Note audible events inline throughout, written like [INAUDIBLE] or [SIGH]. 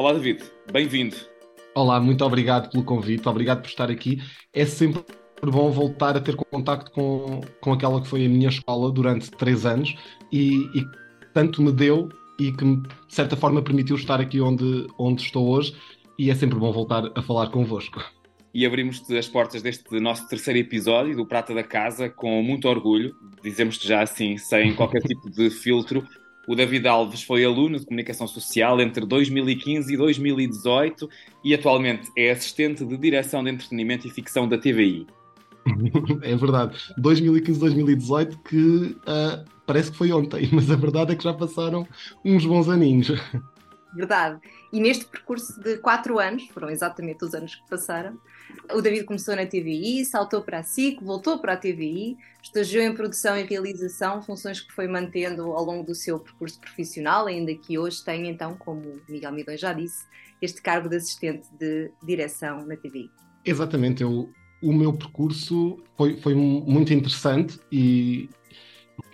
Olá, David. Bem-vindo. Olá, muito obrigado pelo convite, obrigado por estar aqui. É sempre bom voltar a ter contacto com, com aquela que foi a minha escola durante três anos e, e tanto me deu e que, de certa forma, permitiu estar aqui onde, onde estou hoje. E é sempre bom voltar a falar convosco. E abrimos as portas deste nosso terceiro episódio do Prata da Casa com muito orgulho, dizemos-te já assim, sem qualquer [LAUGHS] tipo de filtro. O David Alves foi aluno de Comunicação Social entre 2015 e 2018 e atualmente é assistente de Direção de Entretenimento e Ficção da TVI. É verdade. 2015-2018 que uh, parece que foi ontem, [LAUGHS] mas a verdade é que já passaram uns bons aninhos. Verdade. E neste percurso de quatro anos, foram exatamente os anos que passaram, o David começou na TVI, saltou para a SIC, voltou para a TVI, estagiou em produção e realização, funções que foi mantendo ao longo do seu percurso profissional, ainda que hoje tem então, como Miguel Midões já disse, este cargo de assistente de direção na TVI. Exatamente, eu, o meu percurso foi, foi muito interessante e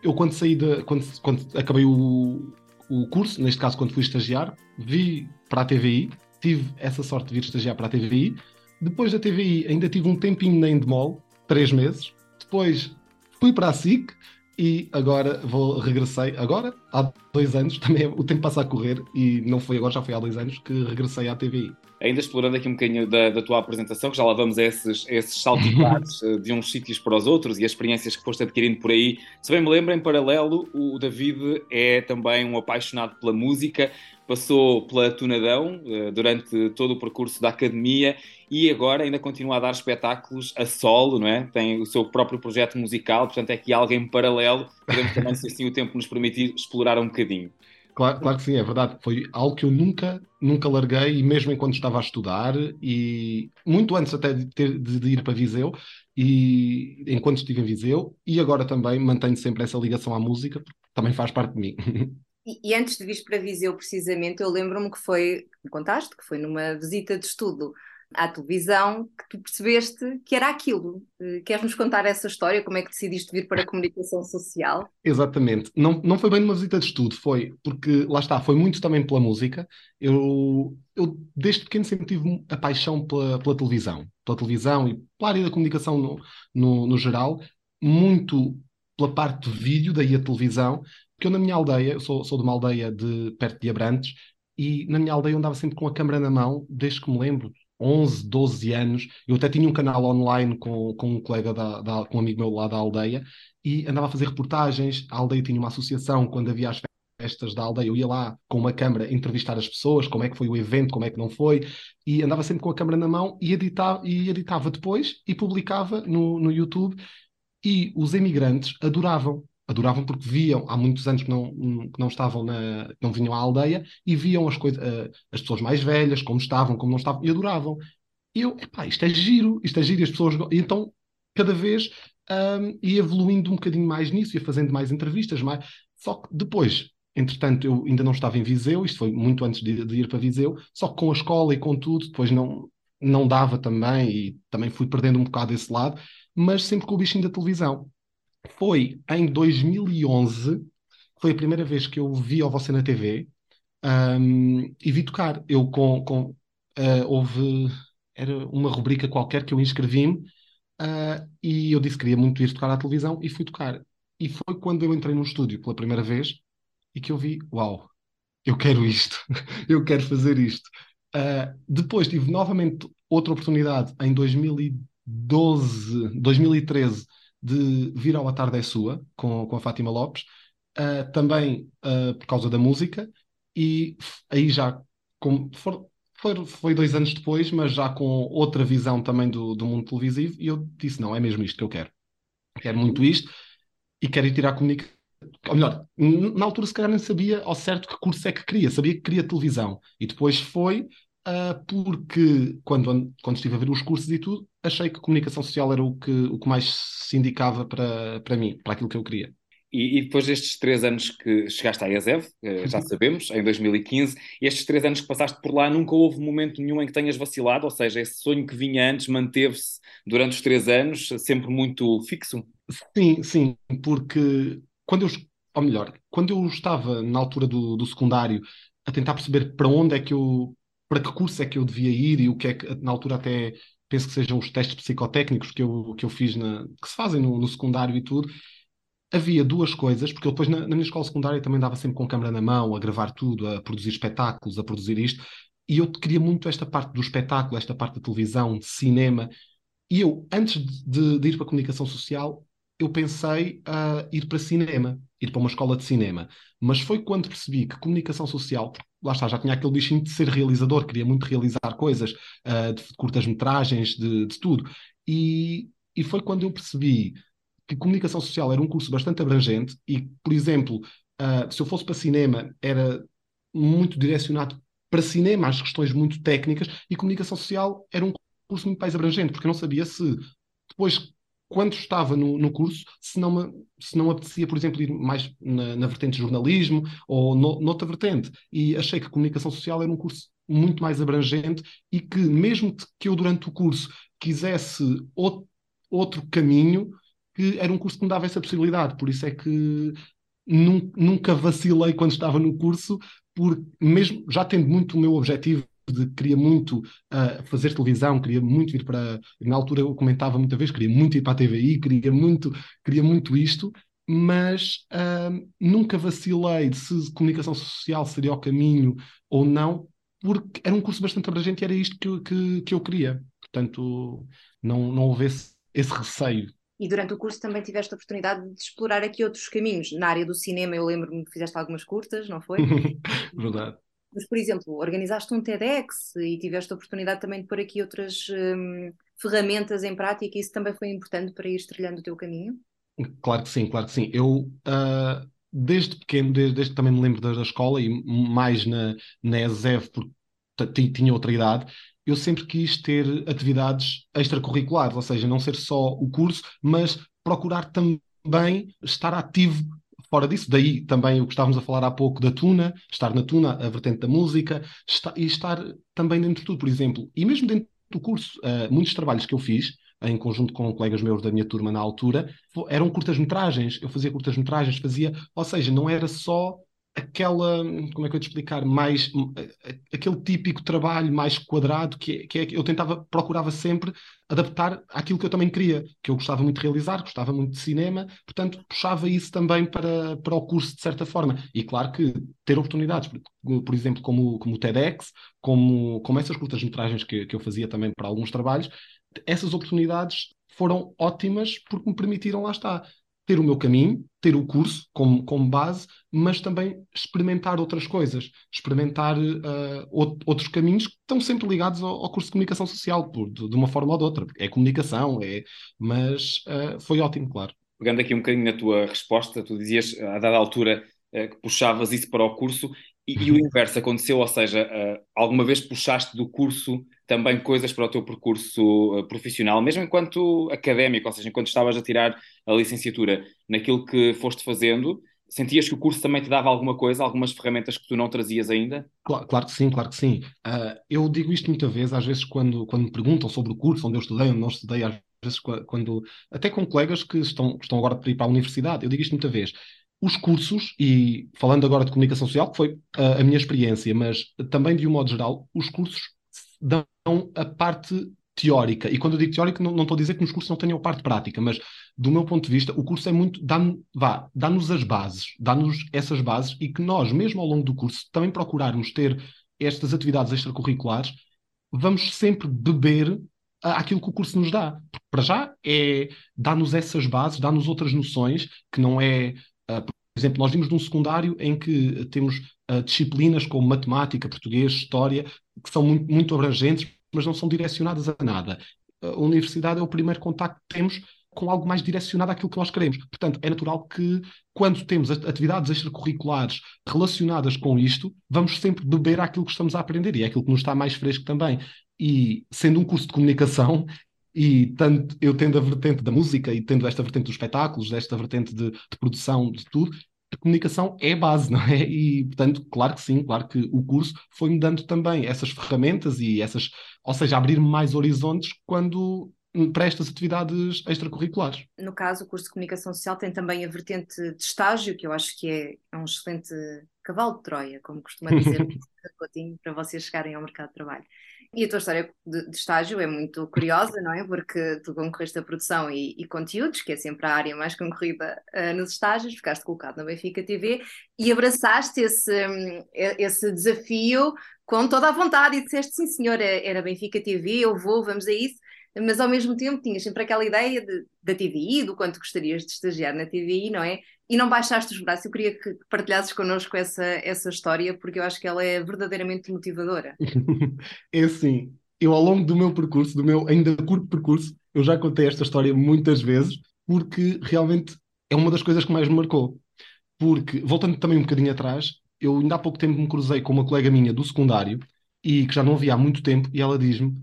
eu quando saí de, quando, quando acabei o, o curso, neste caso quando fui estagiar, vi para a TVI, tive essa sorte de vir estagiar para a TVI. Depois da TVI ainda tive um tempinho na Endemol, três meses. Depois fui para a SIC e agora vou regressei, agora, há dois anos, [LAUGHS] também o tempo passa a correr e não foi agora, já foi há dois anos que regressei à TVI. Ainda explorando aqui um bocadinho da, da tua apresentação, que já lá vamos a esses, esses saltipares [LAUGHS] eh, de uns sítios para os outros e as experiências que foste adquirindo por aí. Se bem me lembro, em paralelo, o David é também um apaixonado pela música, passou pela Tunadão eh, durante todo o percurso da academia e agora ainda continua a dar espetáculos a solo, não é? Tem o seu próprio projeto musical, portanto é aqui alguém paralelo, podemos também, se assim o tempo nos permitir, explorar um bocadinho. Claro, claro que sim, é verdade. Foi algo que eu nunca, nunca larguei, e mesmo enquanto estava a estudar, e muito antes até de, ter, de ir para Viseu, e enquanto estive em Viseu, e agora também mantenho sempre essa ligação à música, porque também faz parte de mim. E, e antes de vir para Viseu, precisamente, eu lembro-me que foi, me contaste, que foi numa visita de estudo à televisão que tu percebeste que era aquilo. Eh, queres-nos contar essa história? Como é que decidiste vir para a comunicação social? Exatamente. Não, não foi bem numa visita de estudo, foi porque, lá está, foi muito também pela música. Eu, eu desde pequeno sempre tive a paixão pela, pela televisão. Pela televisão e pela área da comunicação no, no, no geral. Muito pela parte de vídeo, daí a televisão, porque eu na minha aldeia, eu sou, sou de uma aldeia de, perto de Abrantes, e na minha aldeia eu andava sempre com a câmera na mão, desde que me lembro, 11, 12 anos. Eu até tinha um canal online com, com um colega, da, da, com um amigo meu lá da aldeia, e andava a fazer reportagens. A aldeia tinha uma associação, quando havia as festas da aldeia, eu ia lá com uma câmera entrevistar as pessoas, como é que foi o evento, como é que não foi, e andava sempre com a câmera na mão e editava, e editava depois e publicava no, no YouTube. E os emigrantes adoravam, adoravam porque viam há muitos anos que não, que não estavam na, não vinham à aldeia e viam as coisas, uh, as pessoas mais velhas, como estavam, como não estavam, e adoravam. E eu, epá, isto é giro, isto é giro, e as pessoas. E então, cada vez um, ia evoluindo um bocadinho mais nisso, ia fazendo mais entrevistas, mais. Só que depois, entretanto, eu ainda não estava em Viseu, isto foi muito antes de, de ir para Viseu, só que com a escola e com tudo, depois não, não dava também, e também fui perdendo um bocado esse lado, mas sempre com o bichinho da televisão foi em 2011, foi a primeira vez que eu vi o Você na TV um, e vi tocar. Eu com, com uh, houve era uma rubrica qualquer que eu inscrevi-me uh, e eu disse que queria muito ir tocar à televisão e fui tocar. E foi quando eu entrei no estúdio pela primeira vez e que eu vi, uau, eu quero isto, [LAUGHS] eu quero fazer isto. Uh, depois tive novamente outra oportunidade em 2012, 2013 de Vir A Tarde é Sua, com, com a Fátima Lopes, uh, também uh, por causa da música, e aí já com, for, foi, foi dois anos depois, mas já com outra visão também do, do mundo televisivo, e eu disse: não, é mesmo isto que eu quero. Quero muito isto e quero ir tirar comunica ou melhor, na altura se calhar nem sabia ao certo que curso é que queria, sabia que queria televisão. E depois foi uh, porque, quando, quando estive a ver os cursos e tudo, achei que comunicação social era o que, o que mais se indicava para, para mim, para aquilo que eu queria. E, e, depois destes três anos que chegaste à ESEV, já uhum. sabemos, em 2015, estes três anos que passaste por lá, nunca houve momento nenhum em que tenhas vacilado, ou seja, esse sonho que vinha antes manteve-se durante os três anos, sempre muito fixo? Sim, sim, porque quando eu, ou melhor, quando eu estava na altura do, do secundário a tentar perceber para onde é que eu, para que curso é que eu devia ir e o que é que, na altura até penso que sejam os testes psicotécnicos que eu, que eu fiz, na, que se fazem no, no secundário e tudo, havia duas coisas, porque eu depois na, na, minha escola secundária também dava sempre com a câmera na mão, a gravar tudo, a produzir espetáculos, a produzir isto, e eu queria muito esta parte do espetáculo, esta parte da televisão, de cinema, e eu, antes de, de ir para a comunicação social, eu pensei a ir para cinema, ir para uma escola de cinema. Mas foi quando percebi que comunicação social, lá está, já tinha aquele bichinho de ser realizador, queria muito realizar coisas, uh, de curtas-metragens, de, de, tudo. E, e foi quando eu percebi que comunicação social era um curso bastante abrangente e, por exemplo, uh, se eu fosse para cinema, era muito direcionado para cinema, às questões muito técnicas, e comunicação social era um curso muito mais abrangente, porque eu não sabia se depois quando estava no, no curso, se não, me, se não apetecia, por exemplo, ir mais na, na vertente de jornalismo ou no, noutra vertente. E achei que comunicação social era um curso muito mais abrangente e que, mesmo que eu, durante o curso, quisesse outro, outro caminho, que era um curso que me dava essa possibilidade. Por isso é que nunca vacilei quando estava no curso, por, mesmo já tendo muito o meu objetivo queria muito uh, fazer televisão, queria muito ir para. Na altura eu comentava muita vez, queria muito ir para a TVI, queria muito, queria muito isto, mas uh, nunca vacilei de se comunicação social seria o caminho ou não, porque era um curso bastante abrangente e era isto que, que, que eu queria. Portanto, não, não houve esse, esse receio. E durante o curso também tiveste a oportunidade de explorar aqui outros caminhos. Na área do cinema, eu lembro-me que fizeste algumas curtas, não foi? [LAUGHS] Verdade. Mas, por exemplo, organizaste um TEDx e tiveste a oportunidade também de pôr aqui outras hum, ferramentas em prática, isso também foi importante para ir trilhando o teu caminho? Claro que sim, claro que sim. Eu, uh, desde pequeno, desde, que também me lembro da, da escola e mais na, na ESEV, porque tinha outra idade, eu sempre quis ter atividades extracurriculares, ou seja, não ser só o curso, mas procurar também estar ativo fora disso, daí também o que estávamos a falar há pouco da Tuna, estar na Tuna, a vertente da música, está, e estar também dentro de tudo, por exemplo. E mesmo dentro do curso, uh, muitos trabalhos que eu fiz, em conjunto com colegas meus da minha turma na altura, eram curtas-metragens. Eu fazia curtas-metragens, fazia, ou seja, não era só aquela, como é que eu te explicar, mais aquele típico trabalho mais quadrado que, é, que eu tentava, procurava sempre adaptar àquilo que eu também queria, que eu gostava muito de realizar, gostava muito de cinema, portanto puxava isso também para, para o curso de certa forma. E claro que ter oportunidades, por, por exemplo, como, como o TEDx, como, como essas curtas-metragens que, que eu fazia também para alguns trabalhos, essas oportunidades foram ótimas porque me permitiram, lá está, ter o meu caminho, ter o curso como, como base, mas também experimentar outras coisas, experimentar uh, outros caminhos que estão sempre ligados ao, ao curso de comunicação social, por, de, de, uma forma ou de outra. É comunicação, é, mas uh, foi ótimo, claro. Pegando aqui um bocadinho na tua resposta, tu dizias a dada altura uh, que puxavas isso para o curso e, e o uhum. inverso aconteceu, ou seja, alguma vez puxaste do curso também coisas para o teu percurso uh, profissional, mesmo enquanto académico, ou seja, enquanto estavas a tirar a licenciatura, naquilo que foste fazendo, sentias que o curso também te dava alguma coisa, algumas ferramentas que tu não trazias ainda? Claro, claro que sim, claro que sim. Uh, eu digo isto muitas vezes, às vezes quando, quando me perguntam sobre o curso, onde eu estudei, onde não estudei, às vezes quando, até com colegas que estão, que estão agora para ir para a universidade, eu digo isto muita vez. Os cursos, e falando agora de comunicação social, que foi a, a minha experiência, mas também de um modo geral, os cursos dão a parte teórica. E quando eu digo teórica, não, não estou a dizer que nos cursos não tenham a parte prática, mas do meu ponto de vista, o curso é muito. dá-nos dá as bases, dá-nos essas bases e que nós, mesmo ao longo do curso, também procurarmos ter estas atividades extracurriculares, vamos sempre beber aquilo que o curso nos dá. Porque para já é dá-nos essas bases, dá-nos outras noções, que não é. Uh, por exemplo, nós vimos num secundário em que temos uh, disciplinas como matemática, português, história, que são muito, muito abrangentes, mas não são direcionadas a nada. A universidade é o primeiro contacto que temos com algo mais direcionado àquilo que nós queremos. Portanto, é natural que quando temos atividades extracurriculares relacionadas com isto, vamos sempre beber aquilo que estamos a aprender e é aquilo que nos está mais fresco também. E sendo um curso de comunicação, e tanto eu tendo a vertente da música e tendo esta vertente dos espetáculos, esta vertente de, de produção, de tudo, a comunicação é a base, [LAUGHS] não é? E, portanto, claro que sim, claro que o curso foi-me dando também essas ferramentas e essas, ou seja, abrir-me mais horizontes quando para estas atividades extracurriculares. No caso, o curso de Comunicação Social tem também a vertente de estágio, que eu acho que é, é um excelente cavalo de Troia, como costuma dizer [LAUGHS] para vocês chegarem ao mercado de trabalho. E a tua história de, de, estágio é muito curiosa, não é? Porque tu concorreste a produção e, e conteúdos, que é sempre a área mais concorrida uh, nos estágios, ficaste colocado na Benfica TV e abraçaste esse, esse desafio com toda a vontade e disseste sim senhor, é, era Benfica TV, eu vou, vamos a isso mas ao mesmo tempo tinhas sempre aquela ideia de, da TVI, do quanto gostarias de estagiar na TVI, não é? E não baixaste os braços. Eu queria que partilhasses connosco essa, essa história, porque eu acho que ela é verdadeiramente motivadora. [LAUGHS] é assim, eu ao longo do meu percurso, do meu ainda curto percurso, eu já contei esta história muitas vezes, porque realmente é uma das coisas que mais me marcou. Porque, voltando também um bocadinho atrás, eu ainda há pouco tempo me cruzei com uma colega minha do secundário, e que já não havia há muito tempo, e ela diz-me: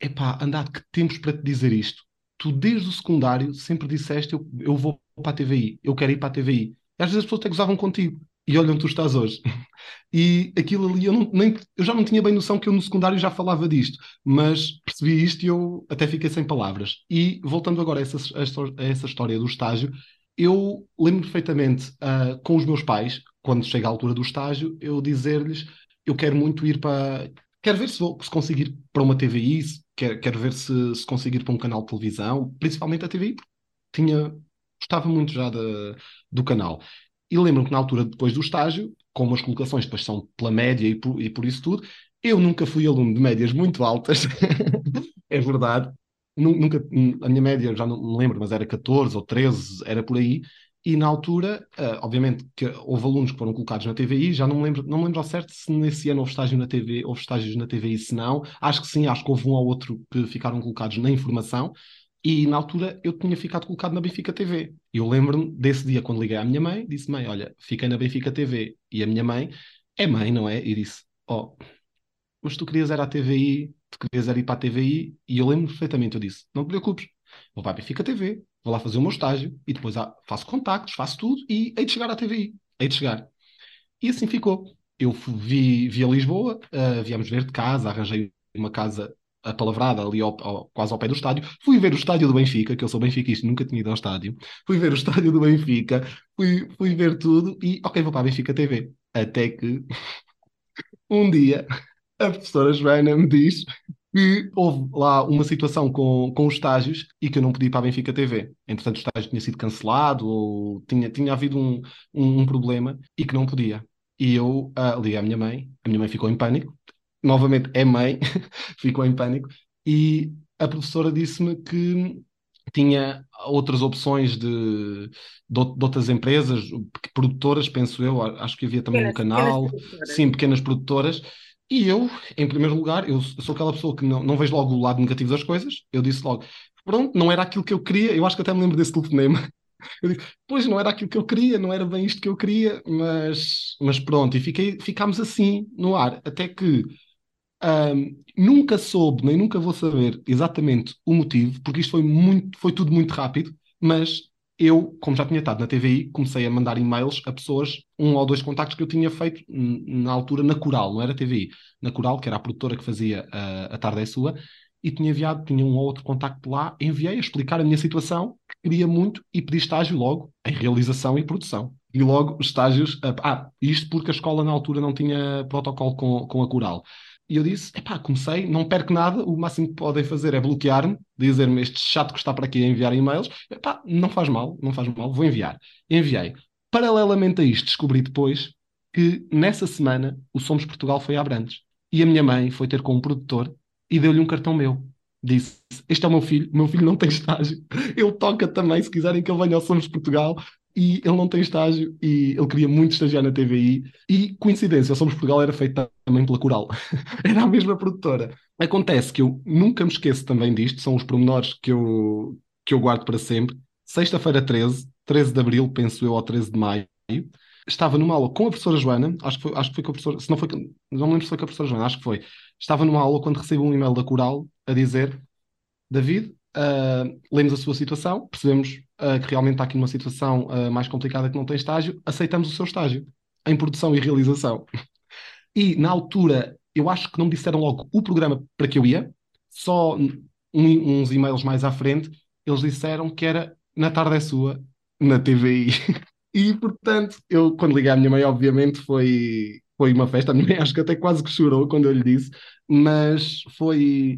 Epá, andado, que tempos para te dizer isto. Tu, desde o secundário, sempre disseste: eu, eu vou para a TVI, eu quero ir para a TVI. E às vezes as pessoas até gozavam contigo. E olha onde tu estás hoje. [LAUGHS] E aquilo ali, eu, não, nem, eu já não tinha bem noção que eu no secundário já falava disto, mas percebi isto e eu até fiquei sem palavras. E voltando agora a essa, a essa história do estágio, eu lembro perfeitamente uh, com os meus pais, quando chega a altura do estágio, eu dizer-lhes: eu quero muito ir para. Quero ver se, vou, se conseguir para uma TVI, quero, quero ver se, se conseguir para um canal de televisão, principalmente a porque tinha, gostava muito já de, do canal. E lembro-me que na altura, depois do estágio, com as colocações depois são pela média e por, e por isso tudo, eu nunca fui aluno de médias muito altas, [LAUGHS] é verdade. Nunca, a minha média, já não me lembro, mas era 14 ou 13, era por aí. E na altura, uh, obviamente, que houve alunos que foram colocados na TVI, já não me lembro, não me lembro ao certo se nesse ano houve estágio na TV, houve estágios na TVI, se não. Acho que sim, acho que houve um ou outro que ficaram colocados na informação. E na altura eu tinha ficado colocado na Benfica TV. Eu lembro-me desse dia quando liguei à minha mãe, disse: Mãe, olha, fiquei na Benfica TV. E a minha mãe é mãe, não é? E disse: Oh, mas tu querias ir à TVI, tu querias ir para a TVI. E eu lembro perfeitamente, eu disse: Não te preocupes, vou para a Benfica TV, vou lá fazer o meu estágio e depois faço contactos, faço tudo e hei de chegar à TVI, hei de chegar. E assim ficou. Eu vi, vi a Lisboa, uh, viemos ver de casa, arranjei uma casa apalavrada ali ao, ao, quase ao pé do estádio. Fui ver o estádio do Benfica, que eu sou benfiquista, nunca tinha ido ao estádio. Fui ver o estádio do Benfica, fui, fui ver tudo e, ok, vou para a Benfica TV. Até que [LAUGHS] um dia a professora Joana me diz que houve lá uma situação com, com os estágios e que eu não podia ir para a Benfica TV. Entretanto, o estágio tinha sido cancelado ou tinha, tinha havido um, um, um problema e que não podia. E eu uh, liguei à minha mãe, a minha mãe ficou em pânico, novamente é mãe, [LAUGHS] ficou em pânico, e a professora disse-me que tinha outras opções de, de, de, outras empresas, produtoras, penso eu, acho que havia também pequenas, um canal, pequenas sim, pequenas produtoras, e eu, em primeiro lugar, eu sou aquela pessoa que não, não vejo logo o lado negativo das coisas. Eu disse logo, pronto, não era aquilo que eu queria. Eu acho que até me lembro desse telefonema. [LAUGHS] Eu disse, pois não era aquilo que eu queria, não era bem isto que eu queria, mas, mas pronto, e fiquei, ficámos assim no ar, até que um, nunca soube, nem nunca vou saber exatamente o motivo, porque isto foi, muito, foi tudo muito rápido, mas eu, como já tinha estado na TVI, comecei a mandar e-mails a pessoas, um ou dois contactos que eu tinha feito na altura na Coral, não era TVI, na Coral, que era a produtora que fazia a, a Tarde é Sua, e tinha enviado, tinha um ou outro contacto lá, enviei a explicar a minha situação, que queria muito, e pedi estágio logo em realização e produção. E logo estágios, ah, isto porque a escola na altura não tinha protocolo com, com a Coral. E eu disse: epá, comecei, não perco nada, o máximo que podem fazer é bloquear-me, dizer-me este chato que está para aqui a enviar e-mails. Epá, não faz mal, não faz mal, vou enviar. Enviei. Paralelamente a isto, descobri depois que nessa semana o Somos Portugal foi a Abrantes. E a minha mãe foi ter com um produtor e deu-lhe um cartão meu. Disse: Este é o meu filho, meu filho não tem estágio. Ele toca também, se quiserem que ele venha ao Somos Portugal e ele não tem estágio e ele queria muito estagiar na TVI e coincidência, Somos Portugal era feita também pela Coral, [LAUGHS] era a mesma produtora. Acontece que eu nunca me esqueço também disto, são os pormenores que eu, que eu guardo para sempre. Sexta-feira 13, 13 de abril, penso eu, ou 13 de maio, estava numa aula com a professora Joana, acho que foi, acho que foi com a professora, se não foi, não me lembro se foi com a professora Joana, acho que foi. Estava numa aula quando recebi um e-mail da Coral a dizer: David, uh, lemos a sua situação, percebemos uh, que realmente está aqui numa situação uh, mais complicada que não tem estágio, aceitamos o seu estágio em produção e realização. E na altura, eu acho que não me disseram logo o programa para que eu ia, só um, uns e-mails mais à frente, eles disseram que era na tarde é sua, na TVI. [LAUGHS] E, portanto, eu, quando liguei à minha mãe, obviamente, foi, foi uma festa. A minha mãe acho que até quase que chorou quando eu lhe disse, mas foi.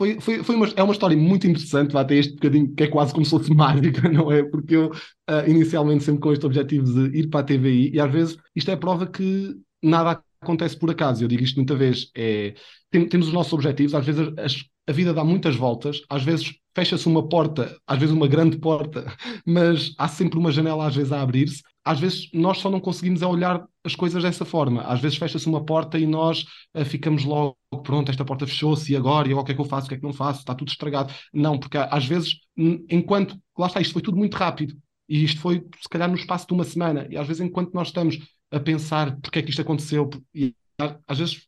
Foi, foi, foi uma, é uma história muito interessante, ter este bocadinho que é quase como se fosse [LAUGHS] mágica, não é? Porque eu, uh, inicialmente, sempre com este objetivo de ir para a TVI, e às vezes isto é prova que nada acontece por acaso. Eu digo isto muita vez. É, tem, temos os nossos objetivos, às vezes as, a vida dá muitas voltas, às vezes fecha-se uma porta, às vezes uma grande porta, [LAUGHS] mas há sempre uma janela às vezes a abrir-se. Às vezes nós só não conseguimos é olhar as coisas dessa forma. Às vezes fecha-se uma porta e nós uh, ficamos logo, pronto, esta porta fechou-se e agora, e agora o que é que eu faço, o que é que não faço, está tudo estragado. Não, porque às vezes, enquanto, lá está, isto foi tudo muito rápido. E isto foi, se calhar, no espaço de uma semana. E às vezes, enquanto nós estamos a pensar porque é que isto aconteceu, e às vezes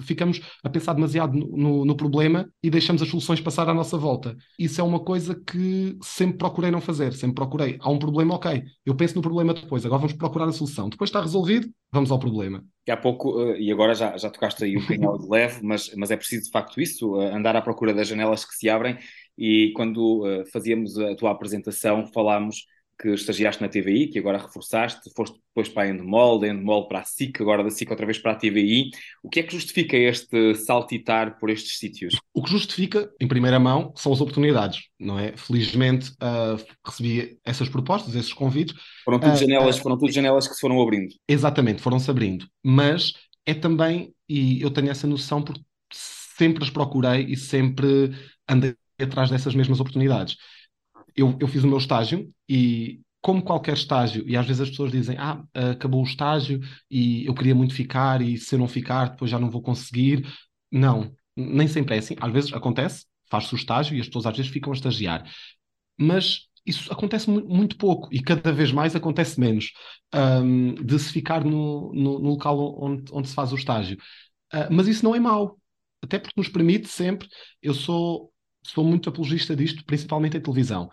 ficamos a pensar demasiado no, no, no, problema e deixamos as soluções passar à nossa volta. Isso é uma coisa que sempre procurei não fazer, sempre procurei. Há um problema, ok, eu penso no problema depois, agora vamos procurar a solução. Depois está resolvido, vamos ao problema. E há pouco, eh, e agora já, já tocaste aí um bocadinho de leve, mas, mas é preciso de facto isso, eh, andar à procura das janelas que se abrem. E quando uh, fazíamos a tua apresentação, falámos que estagiaste na TVI, que agora reforçaste, foste depois para a Endemol, da Endemol para a SIC, agora da SIC outra vez para a TVI. O que é que justifica este saltitar por estes sítios? O que justifica, em primeira mão, são as oportunidades, não é? Felizmente uh, recebi essas propostas, esses convites. Foram tudo, uh, janelas, uh, foram tudo janelas que se foram abrindo. Exatamente, foram-se abrindo. Mas é também, e eu tenho essa noção porque sempre as procurei e sempre andei atrás dessas mesmas oportunidades eu, eu fiz o meu estágio e como qualquer estágio, e às vezes as pessoas dizem, ah, acabou o estágio e eu queria muito ficar e se eu não ficar depois já não vou conseguir. Não, nem sempre é assim. Às vezes acontece, faz-se o estágio e as pessoas às vezes ficam a estagiar. Mas isso acontece muito pouco e cada vez mais acontece menos um, de se ficar no, no, no local onde, onde, se faz o estágio. Uh, mas isso não é mau, até porque nos permite sempre. Eu sou sou muito apologista disto, principalmente em televisão.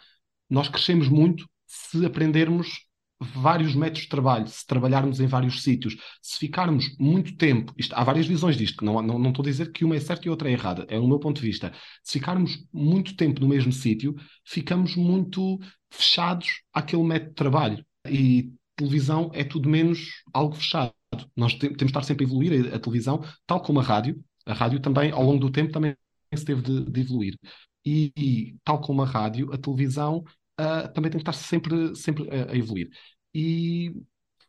Nós crescemos muito se aprendermos vários métodos de trabalho, se trabalharmos em vários sítios, se ficarmos muito tempo, isto, há várias visões disto, não, não, não estou a dizer que uma é certa e outra é errada, é o meu ponto de vista. Se ficarmos muito tempo no mesmo sítio, ficamos muito fechados àquele método de trabalho. E televisão é tudo menos algo fechado. Nós temos de estar sempre a evoluir a, a televisão, tal como a rádio. A rádio também, ao longo do tempo, também teve de, de evoluir. E, e, tal como a rádio, a televisão uh, também tem que estar sempre, sempre a, a, evoluir. E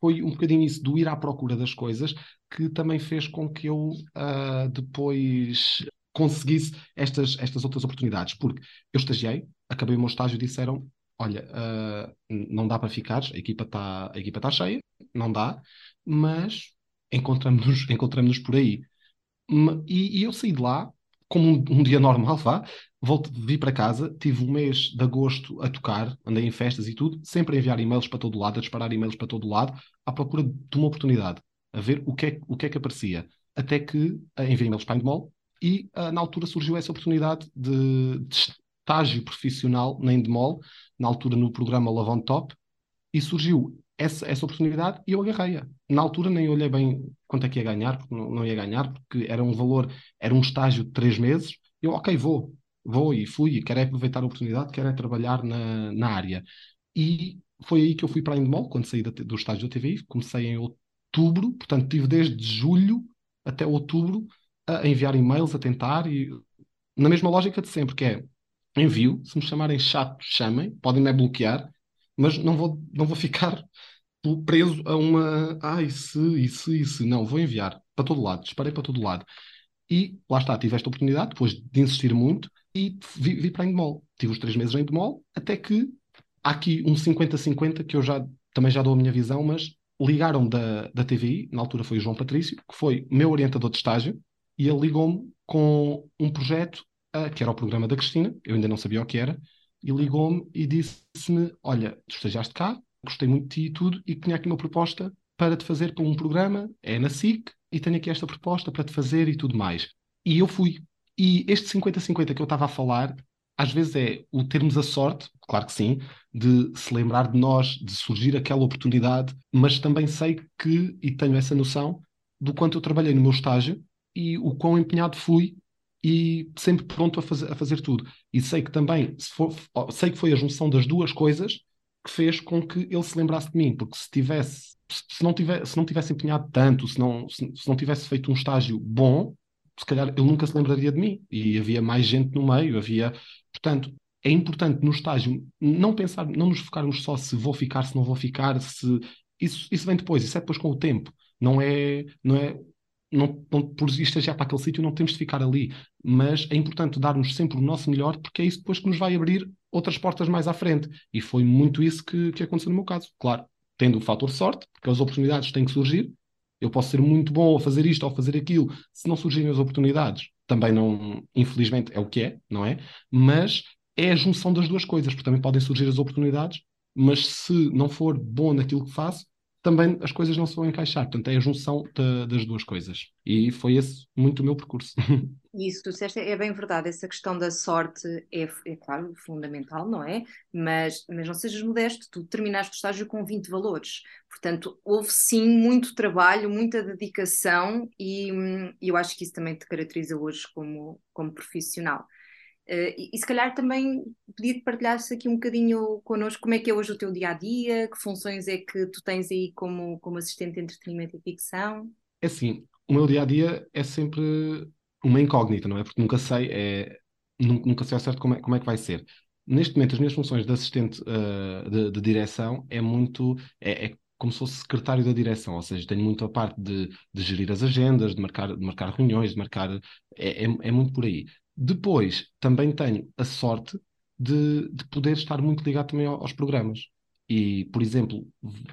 foi um bocadinho isso do ir à procura das coisas que também fez com que eu uh, depois conseguisse estas, estas outras oportunidades. Porque eu estagiei, acabei o meu estágio e disseram: Olha, uh, não dá para ficar, a equipa está tá cheia, não dá, mas encontramos-nos [LAUGHS] encontramos por aí. E, e eu saí de lá como um, um, dia normal, vá, volto, vi para casa, tive um mês de agosto a tocar, andei em festas e tudo, sempre a enviar e-mails para todo lado, a disparar e-mails para todo lado, à procura de uma oportunidade, a ver o que é, o que, é que aparecia. Até que uh, enviei e-mails para a Endemol e uh, na altura surgiu essa oportunidade de, de estágio profissional na Endemol, na altura no programa Love on Top, e surgiu essa, essa oportunidade e eu agarrei-a. Na altura nem olhei bem quanto é que ia ganhar, porque não, não, ia ganhar, porque era um valor, era um estágio de três meses. Eu, ok, vou, vou e fui, e quero é aproveitar a oportunidade, quero é trabalhar na, na área. E foi aí que eu fui para a Endemol, quando saí da, do estágio da TVI, comecei em outubro, portanto tive desde julho até outubro a enviar e-mails, a tentar, e na mesma lógica de sempre, que é envio, se me chamarem chato, chamem, podem me bloquear, mas não vou, não vou ficar preso a uma. Ai, se, isso, isso. Não, vou enviar para todo lado, disparei para todo lado. E lá está, tive esta oportunidade, depois de insistir muito, e vi, vi para a Endemol. Tive os três meses em Endemol, até que há aqui um 50-50 que eu já também já dou a minha visão, mas ligaram da, da TVI, na altura foi o João Patrício, que foi meu orientador de estágio, e ele ligou-me com um projeto uh, que era o programa da Cristina, eu ainda não sabia o que era, e ligou-me e disse-me: Olha, tu estagiaste cá, gostei muito de ti e tudo, e tinha aqui uma proposta para te fazer para um programa, é na SIC, e tenho aqui esta proposta para te fazer e tudo mais. E eu fui. E este 50-50 que eu estava a falar, às vezes é o termos a sorte, claro que sim, de se lembrar de nós, de surgir aquela oportunidade, mas também sei que, e tenho essa noção, do quanto eu trabalhei no meu estágio e o quão empenhado fui e sempre pronto a, faz, a fazer tudo. E sei que também, for, sei que foi a junção das duas coisas que fez com que ele se lembrasse de mim, porque se tivesse, se não tivesse, se não tivesse empenhado tanto, se não, se, se não tivesse feito um estágio bom, se calhar ele nunca se lembraria de mim e havia mais gente no meio, havia, portanto, é importante no estágio não pensar, não nos focarmos só se vou ficar, se não vou ficar, se isso, isso vem depois, isso é depois com o tempo. Não é, não é não, não, por estagiar para aquele sítio, não temos de ficar ali. Mas é importante darmos sempre o nosso melhor, porque é isso depois que nos vai abrir outras portas mais à frente. E foi muito isso que, que aconteceu no meu caso. Claro, tendo o fator sorte, porque as oportunidades têm que surgir. Eu posso ser muito bom a fazer isto ou fazer aquilo, se não surgirem as oportunidades, também não, infelizmente, é o que é, não é? Mas é a junção das duas coisas, porque também podem surgir as oportunidades, mas se não for bom naquilo que faço, também as coisas não se vão encaixar. Portanto, é a junção de, das duas coisas. E foi esse muito o meu percurso. [LAUGHS] Isso, tu disseste, é bem verdade. Essa questão da sorte é, é claro, fundamental, não é? Mas, mas não sejas modesto, tu terminaste o estágio com 20 valores. Portanto, houve sim muito trabalho, muita dedicação e, hum, eu acho que isso também te caracteriza hoje como, como profissional. Uh, e, e, se calhar também pedir que partilhasse aqui um bocadinho connosco como é que é hoje o teu dia a dia, que funções é que tu tens aí como, como assistente de entretenimento e ficção? É assim, o meu dia a dia é sempre uma incógnita, não é? Porque nunca sei, é, nunca sei ao certo como é, como é que vai ser. Neste momento, as minhas funções de assistente uh, de, de, direção é muito. É, é, como se fosse secretário da direção, ou seja, tenho muito a parte de, de gerir as agendas, de marcar, de marcar reuniões, de marcar. É, é, é muito por aí. Depois, também tenho a sorte de, de poder estar muito ligado também aos programas. E, por exemplo,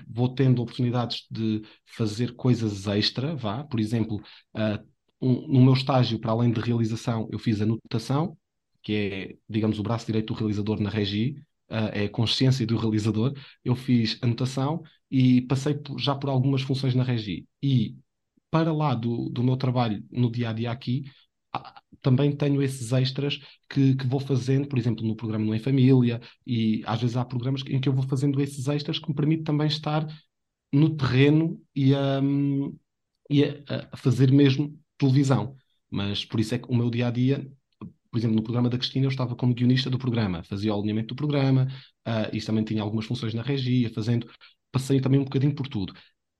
vou tendo oportunidades de fazer coisas extra, vá. Por exemplo, uh, um, no meu estágio, para além de realização, eu fiz anotação, que é, digamos, o braço direito do realizador na regi, uh, é a consciência do realizador. Eu fiz anotação e passei por, já por algumas funções na regi. E, para lá do, do meu trabalho no dia a dia aqui, também tenho esses extras que, que, vou fazendo, por exemplo, no programa Não é Família, e às vezes há programas em que eu vou fazendo esses extras que me permitem também estar no terreno e a, e a, a fazer mesmo televisão. Mas por isso é que o meu dia a dia, por exemplo, no programa da Cristina, eu estava como guionista do programa, fazia o alinhamento do programa, uh, e também tinha algumas funções na regia, fazendo, passei também um bocadinho por tudo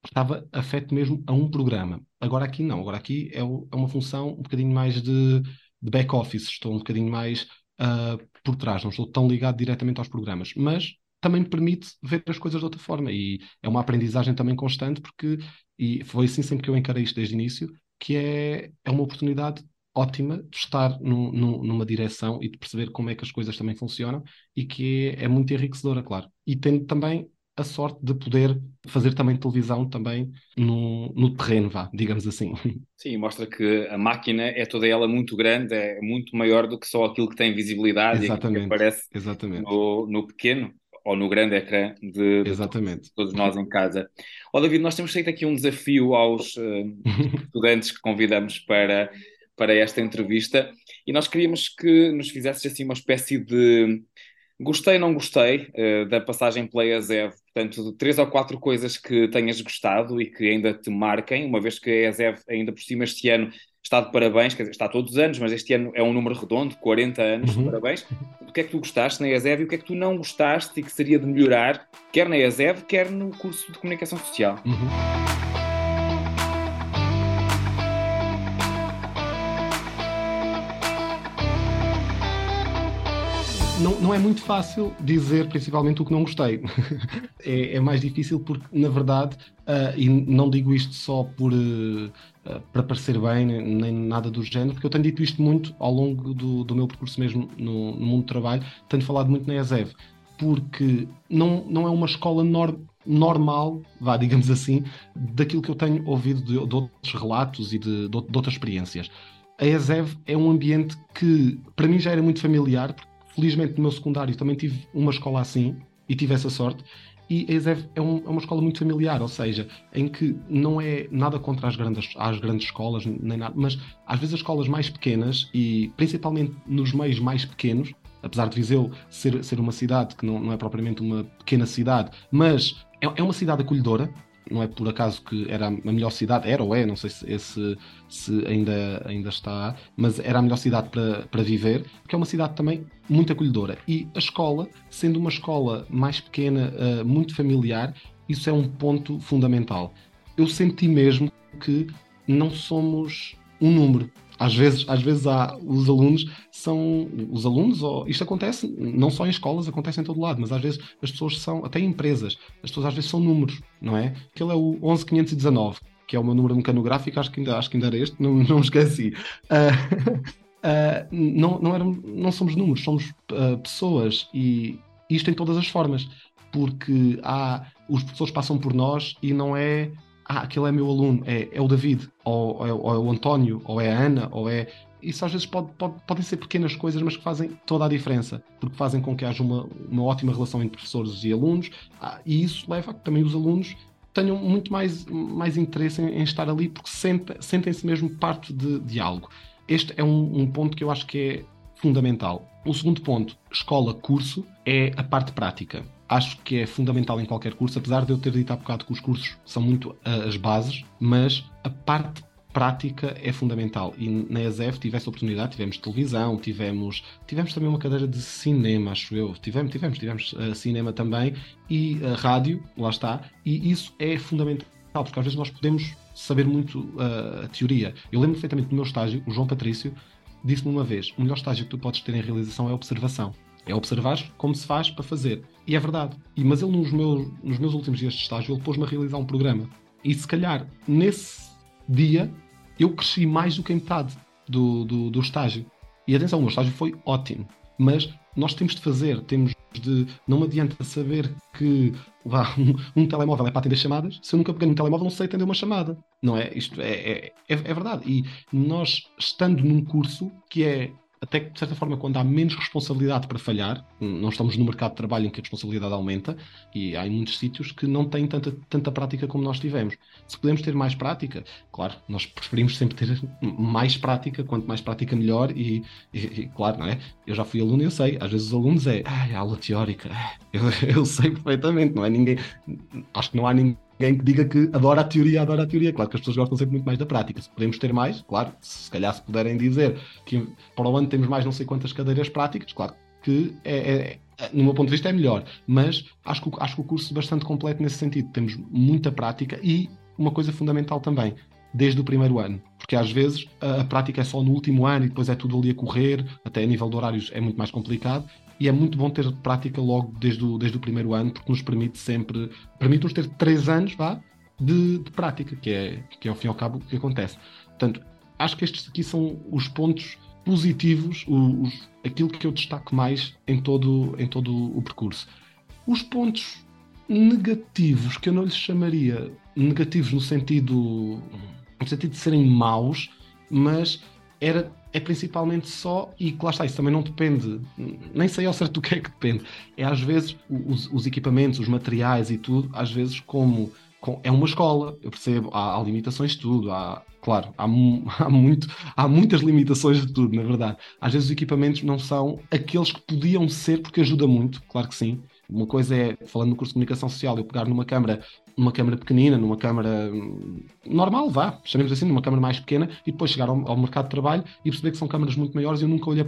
estava afeto mesmo a um programa. Agora aqui não, agora aqui é, o, é uma função um bocadinho mais de, de back-office, estou um bocadinho mais uh, por trás, não estou tão ligado diretamente aos programas, mas também me permite ver as coisas de outra forma. E é uma aprendizagem também constante porque, e foi assim sempre que eu encarei isto desde o início, que é, é uma oportunidade ótima de estar numa direção e de perceber como é que as coisas também funcionam e que é, é muito enriquecedora, claro. E tendo também a sorte de poder fazer também televisão também no, no terreno, vá, digamos assim. [LAUGHS] Sim, mostra que a máquina é toda ela muito grande, é muito maior do que só aquilo que tem visibilidade Exatamente. e que aparece Exatamente. No, no pequeno ou no grande ecrã de, de Exatamente. todos nós em casa. Ó oh, David, nós temos feito aqui um desafio aos uh, [LAUGHS] estudantes que convidamos para, para esta entrevista e nós queríamos que nos fizesses assim uma espécie de Gostei, não gostei uh, da passagem pela ESEV, portanto, três ou quatro coisas que tenhas gostado e que ainda te marquem, uma vez que a ESEV, ainda por cima, este ano está de parabéns, quer dizer, está todos os anos, mas este ano é um número redondo, 40 anos uhum. de parabéns. O que é que tu gostaste na ESEV e o que é que tu não gostaste e que seria de melhorar, quer na ESEV, quer no curso de comunicação social? Uhum. Não, não é muito fácil dizer principalmente o que não gostei. [LAUGHS] é, é, mais difícil porque, na verdade, uh, e não digo isto só por, uh, para parecer bem, nem nada do género, porque eu tenho dito isto muito ao longo do, do meu percurso mesmo no, no, mundo do trabalho, tenho falado muito na ESEV, porque não, não é uma escola normal normal, vá, digamos assim, daquilo que eu tenho ouvido de, de outros relatos e de, de, de, outras experiências. A ESEV é um ambiente que, para mim, já era muito familiar, felizmente no meu secundário também tive uma escola assim e tive essa sorte. E a ESEV é, um, é, uma escola muito familiar, ou seja, em que não é nada contra as grandes, as grandes escolas, nem nada, mas às vezes as escolas mais pequenas, e principalmente nos meios mais pequenos, apesar de Viseu ser, ser uma cidade que não, não é propriamente uma pequena cidade, mas é, é uma cidade acolhedora, não é por acaso que era a melhor cidade, era ou é, não sei se, se ainda, ainda está, mas era a melhor cidade para, para viver, porque é uma cidade também muito acolhedora. E a escola, sendo uma escola mais pequena, uh, muito familiar, isso é um ponto fundamental. Eu senti mesmo que não somos um número, às vezes, às vezes há, os alunos são os alunos, ou, isto acontece não só em escolas, acontece em todo lado, mas às vezes as pessoas são, até em empresas, as pessoas às vezes são números, não é? Aquele é o 11519, que é o meu número mecanográfico, acho que ainda, acho que ainda era este, não, não esqueci. Uh, uh, não, não, eram, não somos números, somos uh, pessoas e isto em todas as formas, porque há, os professores passam por nós e não é ah, aquele é meu aluno, é, é o David, ou, é, ou, é, o António, ou é a Ana, ou é. Isso às vezes pode, pode, podem ser pequenas coisas, mas que fazem toda a diferença, porque fazem com que haja uma, uma ótima relação entre professores e alunos, ah, e isso leva a que também os alunos tenham muito mais, mais interesse em, em estar ali, porque sentem, sentem-se mesmo parte de, de algo. Este é um, um ponto que eu acho que é fundamental. O segundo ponto, escola-curso, é a parte prática acho que é fundamental em qualquer curso, apesar de eu ter dito há bocado que os cursos são muito uh, as bases, mas a parte prática é fundamental. E na ESEF tive essa oportunidade, tivemos televisão, tivemos, tivemos também uma cadeira de cinema, acho eu. Tivemos, tivemos, tivemos uh, cinema também e uh, rádio, lá está. E isso é fundamental, porque às vezes nós podemos saber muito uh, a teoria. Eu lembro perfeitamente do meu estágio, o João Patrício disse-me uma vez: o melhor estágio que tu podes ter em realização é observação. É observar como se faz para fazer. E é verdade. E, mas ele, nos meus, nos meus últimos dias de estágio, ele pôs-me a realizar um programa. E se calhar, nesse dia, eu cresci mais do que em metade do, do, do estágio. E atenção, o meu estágio foi ótimo. Mas nós temos de fazer, temos de. Não adianta saber que vá, um, um, telemóvel é para atender chamadas, se eu nunca peguei um telemóvel não sei atender uma chamada. Não é? Isto é, é, é, é verdade. E nós, estando num curso que é até que, de certa forma, quando há menos responsabilidade para falhar, não estamos no mercado de trabalho em que a responsabilidade aumenta, e há em muitos sítios que não têm tanta, tanta prática como nós tivemos. Se podemos ter mais prática, claro, nós preferimos sempre ter mais prática, quanto mais prática melhor, e, e, e claro, não é? Eu já fui aluno e eu sei, às vezes os alunos é, ai, aula teórica, eu, eu sei perfeitamente, não é ninguém, acho que não há ninguém alguém que diga que adora a teoria, adora a teoria. Claro que as pessoas gostam sempre muito mais da prática. Se podemos ter mais, claro, se calhar se puderem dizer que para o ano temos mais não sei quantas cadeiras práticas, claro que é, é, é no meu ponto de vista é melhor. Mas acho que, acho que o curso é bastante completo nesse sentido. Temos muita prática e uma coisa fundamental também, desde o primeiro ano. Porque às vezes a, a, prática é só no último ano e depois é tudo ali a correr, até a nível de horários é muito mais complicado e é muito bom ter prática logo desde o, desde o primeiro ano, porque nos permite sempre, permite-nos ter três anos, vá, de, de, prática, que é, que é ao fim e ao cabo o que acontece. Portanto, acho que estes aqui são os pontos positivos, os, aquilo que eu destaco mais em todo, em todo o percurso. Os pontos negativos, que eu não lhes chamaria negativos no sentido, no sentido de serem maus, mas era é principalmente só, e lá está, isso também não depende, nem sei ao certo do que é que depende, é às vezes os, os equipamentos, os materiais e tudo, às vezes como, como é uma escola, eu percebo, há, há limitações de tudo, há, claro, há, [LAUGHS] há, muito, há muitas limitações de tudo, na verdade. Às vezes os equipamentos não são aqueles que podiam ser, porque ajuda muito, claro que sim. Uma coisa é, falando no curso de comunicação social, eu pegar numa câmara numa câmara pequenina, numa câmara hum, normal, vá, chamemos assim, numa câmara mais pequena, e depois chegar ao, ao, mercado de trabalho e perceber que são câmaras muito maiores e eu nunca olhei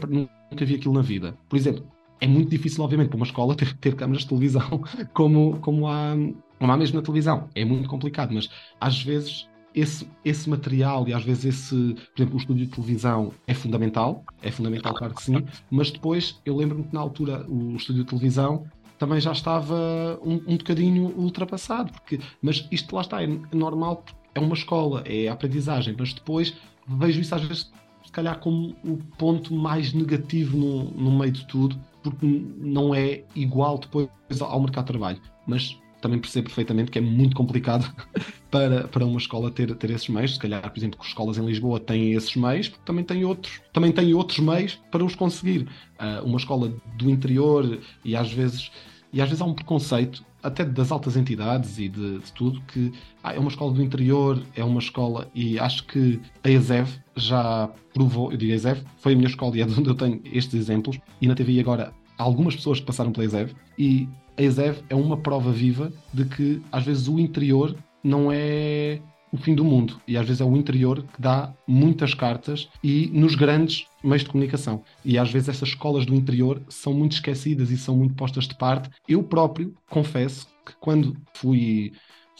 nunca vi aquilo na vida. Por exemplo, é muito difícil, obviamente, para uma escola ter, ter câmaras de televisão [LAUGHS] como, como, há, como há mesmo na televisão. É muito complicado, mas às vezes esse, esse material e às vezes esse, por exemplo, o estúdio de televisão é fundamental, é fundamental, claro que sim, mas depois eu lembro-me que na altura o estúdio de televisão também já estava um, um bocadinho ultrapassado, porque, mas isto lá está, é normal, é uma escola, é aprendizagem, mas depois vejo isso às vezes se calhar como o ponto mais negativo no, no meio de tudo, porque não é igual depois ao mercado de trabalho. Mas também percebo perfeitamente que é muito complicado [LAUGHS] para, para uma escola ter, ter esses meios. Se calhar, por exemplo, que escolas em Lisboa têm esses meios, porque também têm outros, também têm outros meios para os conseguir. Uh, uma escola do interior e às vezes e às vezes há um preconceito até das altas entidades e de, de tudo, que ah, é uma escola do interior, é uma escola, e acho que a ESEV já provou, eu digo a ESEV, foi a minha escola e é de onde eu tenho estes exemplos, e na TV agora algumas pessoas que passaram pela ESEV, e a ESEV é uma prova viva de que às vezes o interior não é o fim do mundo. E às vezes é o interior que dá muitas cartas e nos grandes meios de comunicação. E às vezes essas escolas do interior são muito esquecidas e são muito postas de parte. Eu próprio confesso que quando fui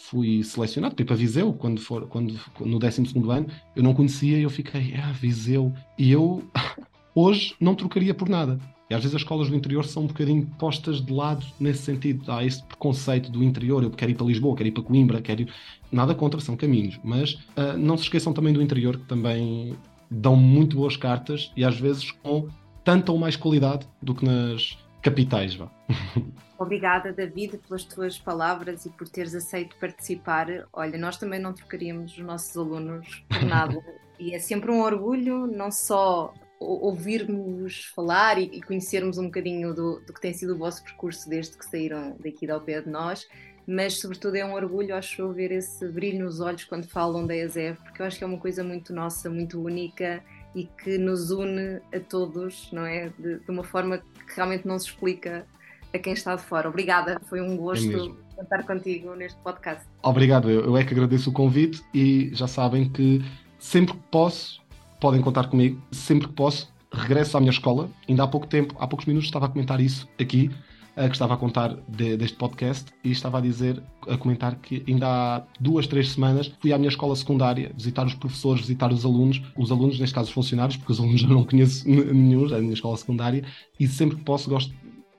fui selecionado para ir para Viseu quando for quando no 12 ano eu não conhecia e eu fiquei ah Viseu e eu [LAUGHS] hoje não trocaria por nada e às vezes as escolas do interior são um bocadinho postas de lado nesse sentido. Há esse preconceito do interior. Eu quero ir para Lisboa, quero ir para Coimbra, quero ir. Nada contra, são caminhos. Mas uh, não se esqueçam também do interior, que também dão muito boas cartas e às vezes com tanta ou mais qualidade do que nas capitais. Vá. [LAUGHS] Obrigada, David, pelas tuas palavras e por teres aceito participar. Olha, nós também não trocaríamos os nossos alunos por nada. [LAUGHS] e é sempre um orgulho, não só ouvirmos falar e, e, conhecermos um bocadinho do, do, que tem sido o vosso percurso desde que saíram daqui ao pé de nós, mas sobretudo é um orgulho, acho eu, ver esse brilho nos olhos quando falam da ESEF, porque eu acho que é uma coisa muito nossa, muito única e que nos une a todos, não é? De, de uma forma que realmente não se explica a quem está de fora. Obrigada, foi um gosto é estar contigo neste podcast. Obrigado, eu, eu é que agradeço o convite e já sabem que sempre que posso podem contar comigo sempre que posso. Regresso à minha escola. Ainda há pouco tempo, há poucos minutos, estava a comentar isso aqui, uh, que estava a contar de, deste podcast, e estava a dizer, a comentar que ainda há duas, três semanas fui à minha escola secundária visitar os professores, visitar os alunos, os alunos, neste caso os funcionários, porque os alunos [LAUGHS] eu não conheço nenhum, é a minha escola secundária, e sempre que posso gosto,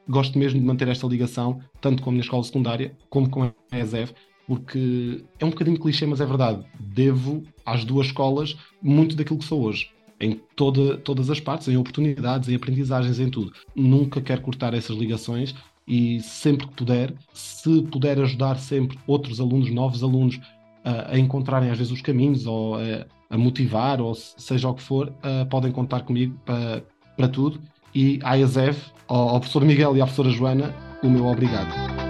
gosto mesmo de manter esta ligação, tanto com a minha escola secundária como com a ESEV, porque é um bocadinho clichê, mas é verdade. Devo às duas escolas muito daquilo que sou hoje. Em toda, todas as partes, em oportunidades, em aprendizagens, em tudo. Nunca quero cortar essas ligações e sempre que puder, se puder ajudar sempre outros alunos, novos alunos, a, a encontrarem às vezes os caminhos ou a, a, motivar, ou seja o que for, podem contar comigo para, para tudo. E à ESEV, ao, ao professor Miguel e à professora Joana, o meu obrigado.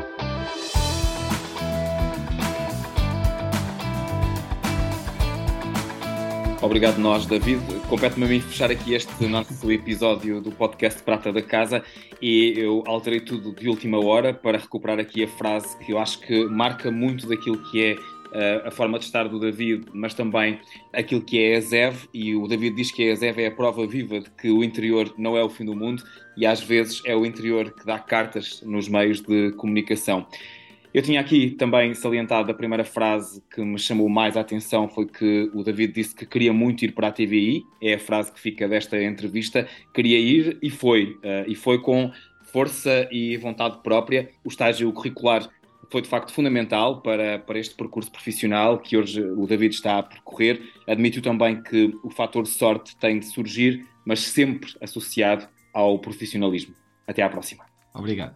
Obrigado nós, David. Compete-me a mim fechar aqui este nosso episódio do podcast Prata da Casa e eu alterei tudo de última hora para recuperar aqui a frase que eu acho que marca muito daquilo que é uh, a forma de estar do David, mas também aquilo que é a ZEV e o David diz que a ZEV é a prova viva de que o interior não é o fim do mundo e às vezes é o interior que dá cartas nos meios de comunicação. Eu tinha aqui também salientado a primeira frase que me chamou mais a atenção foi que o David disse que queria muito ir para a TVI, é a frase que fica desta entrevista, queria ir e foi, uh, e foi com força e vontade própria. O estágio curricular foi de facto fundamental para, para este percurso profissional que hoje o David está a percorrer. Admito também que o fator sorte tem de surgir, mas sempre associado ao profissionalismo. Até à próxima. Obrigado.